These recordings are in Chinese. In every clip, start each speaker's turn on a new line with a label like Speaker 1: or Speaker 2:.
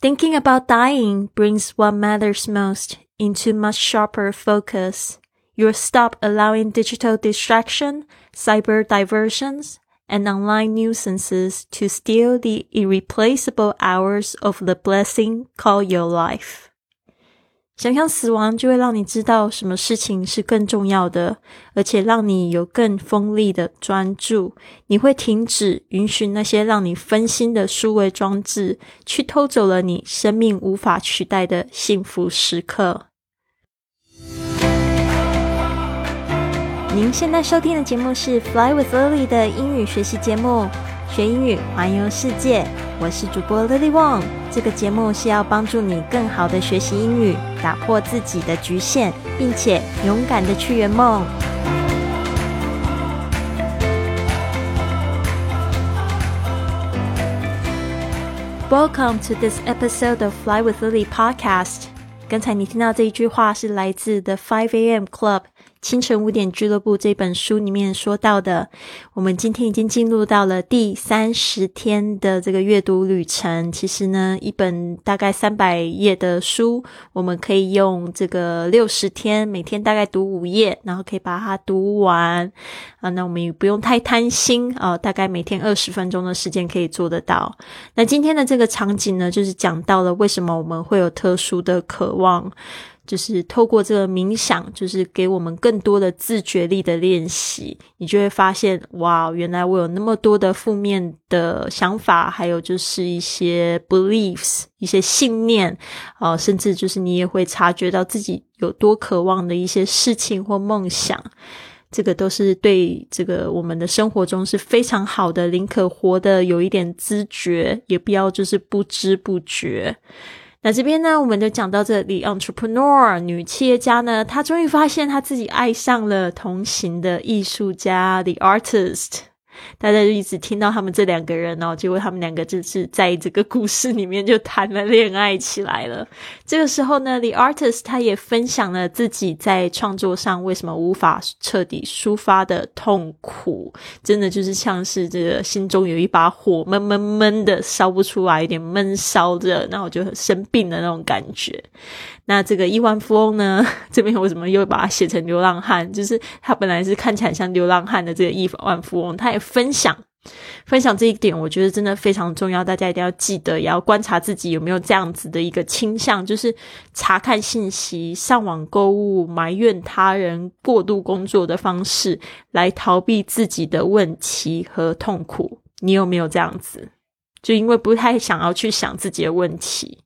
Speaker 1: Thinking about dying brings what matters most into much sharper focus. You'll stop allowing digital distraction, cyber diversions, and online nuisances to steal the irreplaceable hours of the blessing called your life. 想象死亡，就会让你知道什么事情是更重要的，而且让你有更锋利的专注。你会停止允许那些让你分心的数位装置，去偷走了你生命无法取代的幸福时刻。您现在收听的节目是《Fly with Lily》的英语学习节目，学英语环游世界。我是主播 Lily Wong。这个节目是要帮助你更好的学习英语，打破自己的局限，并且勇敢的去圆梦。Welcome to this episode of Fly with Lily podcast。刚才你听到这一句话是来自 The Five A.M. Club。清晨五点俱乐部这本书里面说到的，我们今天已经进入到了第三十天的这个阅读旅程。其实呢，一本大概三百页的书，我们可以用这个六十天，每天大概读五页，然后可以把它读完啊。那我们也不用太贪心啊，大概每天二十分钟的时间可以做得到。那今天的这个场景呢，就是讲到了为什么我们会有特殊的渴望。就是透过这个冥想，就是给我们更多的自觉力的练习，你就会发现，哇，原来我有那么多的负面的想法，还有就是一些 beliefs，一些信念，啊，甚至就是你也会察觉到自己有多渴望的一些事情或梦想，这个都是对这个我们的生活中是非常好的，宁可活的有一点知觉，也不要就是不知不觉。那这边呢，我们就讲到这里，entrepreneur 女企业家呢，她终于发现她自己爱上了同行的艺术家，the artist。大家就一直听到他们这两个人哦，结果他们两个就是在这个故事里面就谈了恋爱起来了。这个时候呢，The Artist 他也分享了自己在创作上为什么无法彻底抒发的痛苦，真的就是像是这个心中有一把火闷闷闷的烧不出来，有点闷烧着，那我就很生病的那种感觉。那这个亿万富翁呢？这边为什么又把它写成流浪汉？就是他本来是看起来像流浪汉的这个亿万富翁，他也分享分享这一点，我觉得真的非常重要，大家一定要记得，也要观察自己有没有这样子的一个倾向，就是查看信息、上网购物、埋怨他人、过度工作的方式来逃避自己的问题和痛苦。你有没有这样子？就因为不太想要去想自己的问题。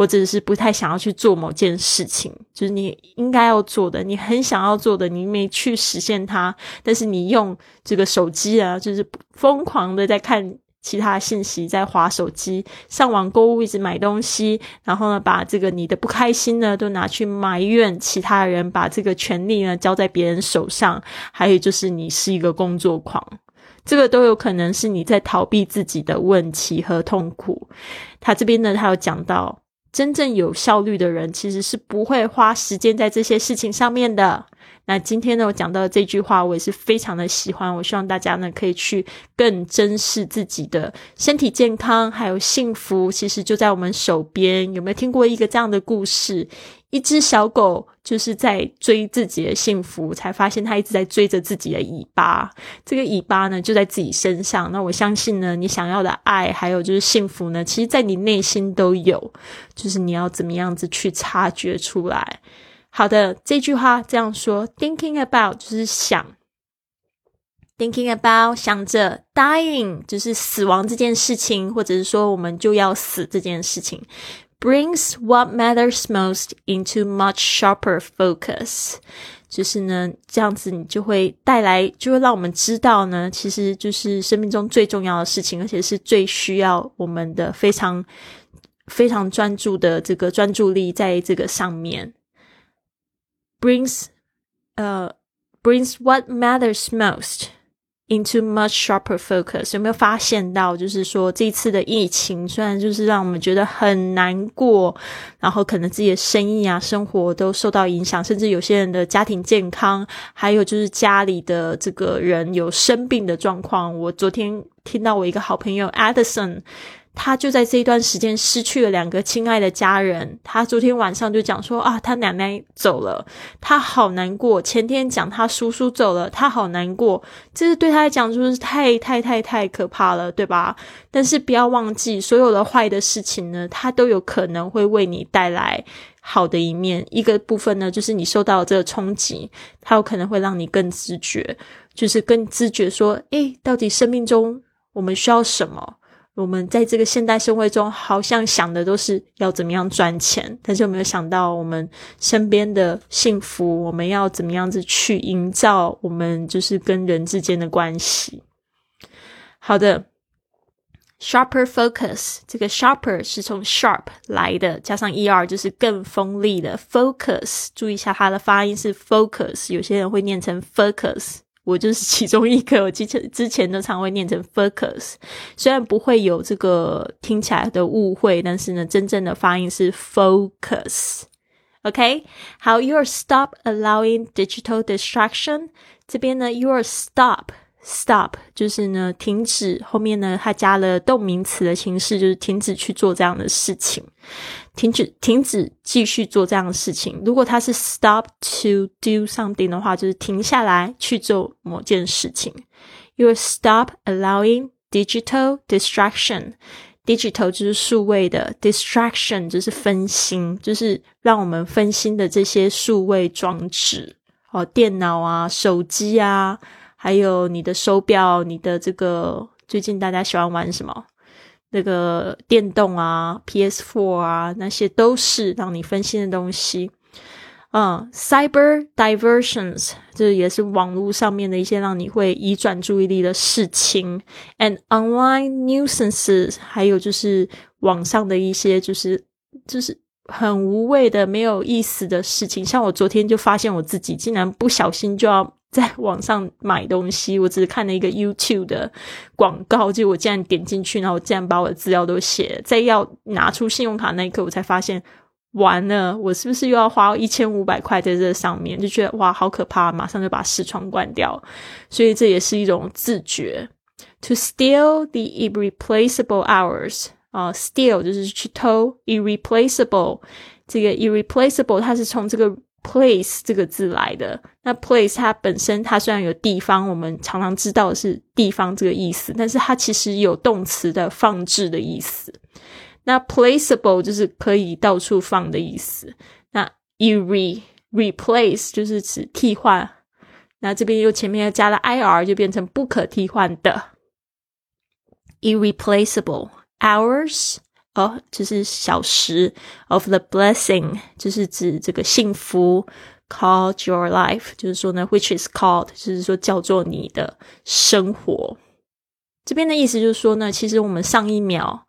Speaker 1: 或者是不太想要去做某件事情，就是你应该要做的，你很想要做的，你没去实现它，但是你用这个手机啊，就是疯狂的在看其他信息，在划手机、上网购物，一直买东西，然后呢，把这个你的不开心呢，都拿去埋怨其他人，把这个权利呢交在别人手上，还有就是你是一个工作狂，这个都有可能是你在逃避自己的问题和痛苦。他这边呢，他有讲到。真正有效率的人，其实是不会花时间在这些事情上面的。那今天呢，我讲到这句话，我也是非常的喜欢。我希望大家呢，可以去更珍视自己的身体健康，还有幸福，其实就在我们手边。有没有听过一个这样的故事？一只小狗就是在追自己的幸福，才发现它一直在追着自己的尾巴。这个尾巴呢，就在自己身上。那我相信呢，你想要的爱，还有就是幸福呢，其实在你内心都有，就是你要怎么样子去察觉出来。好的，这句话这样说：thinking about 就是想，thinking about 想着，dying 就是死亡这件事情，或者是说我们就要死这件事情，brings what matters most into much sharper focus。就是呢，这样子你就会带来，就会让我们知道呢，其实就是生命中最重要的事情，而且是最需要我们的非常非常专注的这个专注力在这个上面。Brings uh brings what matters most into much sharper focus。有没有发现到，就是说这次的疫情虽然就是让我们觉得很难过，然后可能自己的生意啊、生活都受到影响，甚至有些人的家庭健康，还有就是家里的这个人有生病的状况。我昨天听到我一个好朋友 Addison。他就在这一段时间失去了两个亲爱的家人。他昨天晚上就讲说啊，他奶奶走了，他好难过。前天讲他叔叔走了，他好难过。这是对他来讲就是太太太太可怕了，对吧？但是不要忘记，所有的坏的事情呢，它都有可能会为你带来好的一面。一个部分呢，就是你受到这个冲击，它有可能会让你更自觉，就是更自觉说，诶，到底生命中我们需要什么？我们在这个现代社会中，好像想的都是要怎么样赚钱，但是有没有想到我们身边的幸福？我们要怎么样子去营造我们就是跟人之间的关系？好的，sharper focus，这个 sharper 是从 sharp 来的，加上 er 就是更锋利的 focus。注意一下它的发音是 focus，有些人会念成 focus。我就是其中一个，我之前之前都常会念成 focus，虽然不会有这个听起来的误会，但是呢，真正的发音是 focus。OK，好，you are stop allowing digital distraction。这边呢，you are stop。Stop 就是呢，停止。后面呢，它加了动名词的形式，就是停止去做这样的事情，停止，停止继续做这样的事情。如果它是 stop to do something 的话，就是停下来去做某件事情。You stop allowing digital distraction。Digital 就是数位的，distraction 就是分心，就是让我们分心的这些数位装置哦，电脑啊，手机啊。还有你的手表，你的这个最近大家喜欢玩什么？那个电动啊，PS4 啊，那些都是让你分心的东西。嗯，cyber diversions，这也是网络上面的一些让你会移转注意力的事情。And online nuisances，还有就是网上的一些就是就是很无谓的、没有意思的事情。像我昨天就发现我自己竟然不小心就要。在网上买东西，我只是看了一个 YouTube 的广告，就我竟然点进去，然后我竟然把我的资料都写。在要拿出信用卡那一刻，我才发现完了，我是不是又要花一千五百块在这上面？就觉得哇，好可怕！马上就把视窗关掉。所以这也是一种自觉。To steal the irreplaceable hours 啊，steal 就是去偷，irreplaceable 这个 irreplaceable 它是从这个。Place 这个字来的，那 place 它本身它虽然有地方，我们常常知道是地方这个意思，但是它其实有动词的放置的意思。那 placeable 就是可以到处放的意思。那 re replace 就是指替换。那这边又前面又加了 ir，就变成不可替换的。irreplaceable hours。哦，就是小时 of the blessing，就是指这个幸福。Called your life，就是说呢，which is called，就是说叫做你的生活。这边的意思就是说呢，其实我们上一秒、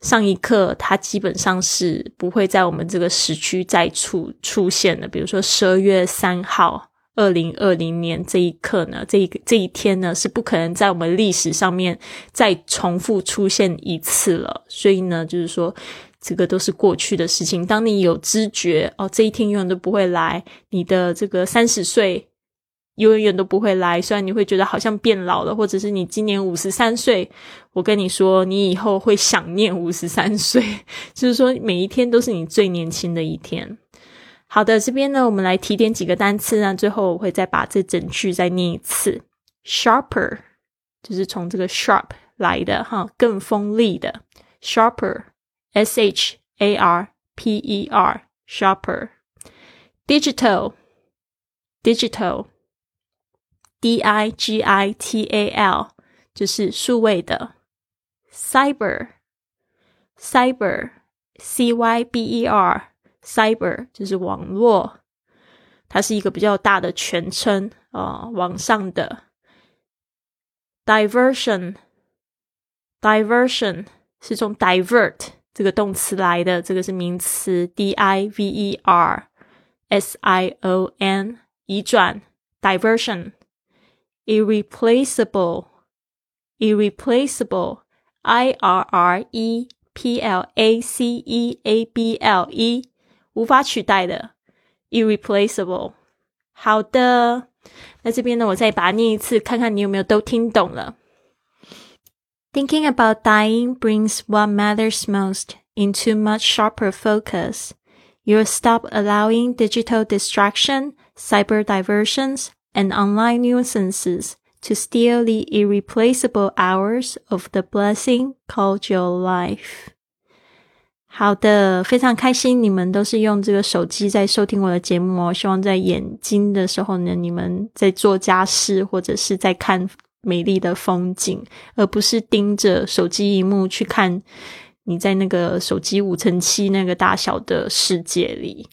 Speaker 1: 上一刻，它基本上是不会在我们这个时区再出出现的。比如说十二月三号。二零二零年这一刻呢，这一个这一天呢，是不可能在我们历史上面再重复出现一次了。所以呢，就是说，这个都是过去的事情。当你有知觉哦，这一天永远都不会来，你的这个三十岁永远都不会来。虽然你会觉得好像变老了，或者是你今年五十三岁，我跟你说，你以后会想念五十三岁，就是说每一天都是你最年轻的一天。好的，这边呢，我们来提点几个单词呢。最后我会再把这整句再念一次。Sharper 就是从这个 sharp 来的哈，更锋利的。Sharper，S H A R P E R，sharper。Digital，digital，D I G I T A L，就是数位的。Cyber，cyber，C Y B E R。Cyber 就是网络，它是一个比较大的全称啊，网上的。Diversion，diversion 是从 divert 这个动词来的，这个是名词，D I V E R S I O N，移转，diversion，irreplaceable，irreplaceable，I R R E P L A C E A B L E。无法取代的，irreplaceable。好的，那这边呢，我再把它念一次，看看你有没有都听懂了。 Thinking about dying brings what matters most into much sharper focus. You'll stop allowing digital distraction, cyber diversions, and online nuisances to steal the irreplaceable hours of the blessing called your life. 好的，非常开心，你们都是用这个手机在收听我的节目哦。希望在眼睛的时候呢，你们在做家事或者是在看美丽的风景，而不是盯着手机荧幕去看你在那个手机五乘七那个大小的世界里。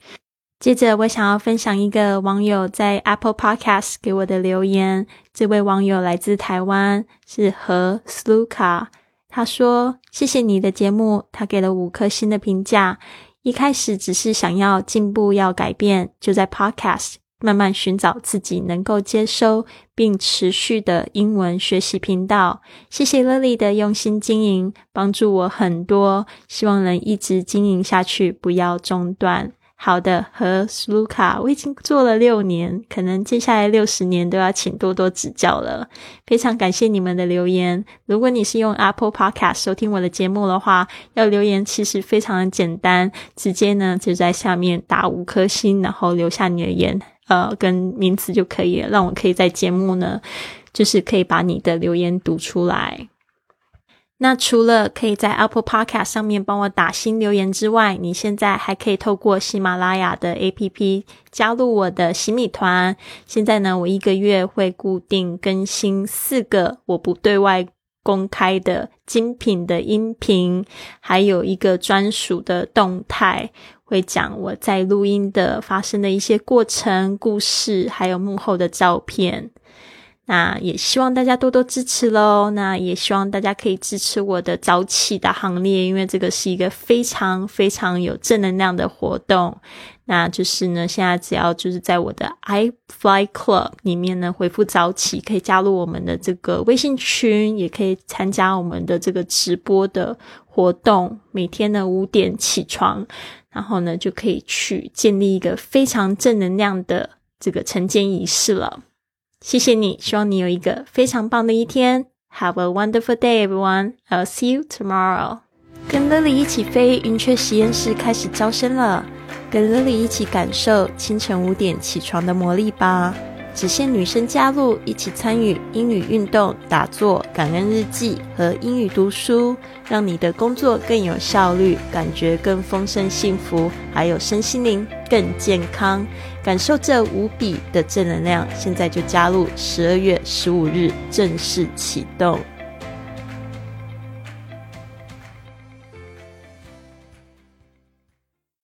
Speaker 1: 接着，我想要分享一个网友在 Apple Podcast 给我的留言。这位网友来自台湾，是何 Sluka。他说：“谢谢你的节目。”他给了五颗星的评价。一开始只是想要进步，要改变，就在 Podcast。慢慢寻找自己能够接收并持续的英文学习频道。谢谢 Lily 的用心经营，帮助我很多。希望能一直经营下去，不要中断。好的，和 Sluka，我已经做了六年，可能接下来六十年都要请多多指教了。非常感谢你们的留言。如果你是用 Apple Podcast 收听我的节目的话，要留言其实非常的简单，直接呢就在下面打五颗星，然后留下你的言。呃，跟名字就可以了，让我可以在节目呢，就是可以把你的留言读出来。那除了可以在 Apple Podcast 上面帮我打新留言之外，你现在还可以透过喜马拉雅的 APP 加入我的洗米团。现在呢，我一个月会固定更新四个我不对外公开的精品的音频，还有一个专属的动态。会讲我在录音的发生的一些过程、故事，还有幕后的照片。那也希望大家多多支持喽。那也希望大家可以支持我的早起的行列，因为这个是一个非常非常有正能量的活动。那就是呢，现在只要就是在我的 i Fly Club 里面呢回复早起，可以加入我们的这个微信群，也可以参加我们的这个直播的活动。每天呢五点起床。然后呢，就可以去建立一个非常正能量的这个晨间仪式了。谢谢你，希望你有一个非常棒的一天。Have a wonderful day, everyone. I'll see you tomorrow. 跟 Lily 一起飞，云雀实验室开始招生了。跟 Lily 一起感受清晨五点起床的魔力吧。只限女生加入，一起参与英语运动、打坐、感恩日记和英语读书，让你的工作更有效率，感觉更丰盛幸福，还有身心灵更健康。感受这无比的正能量，现在就加入！十二月十五日正式启动。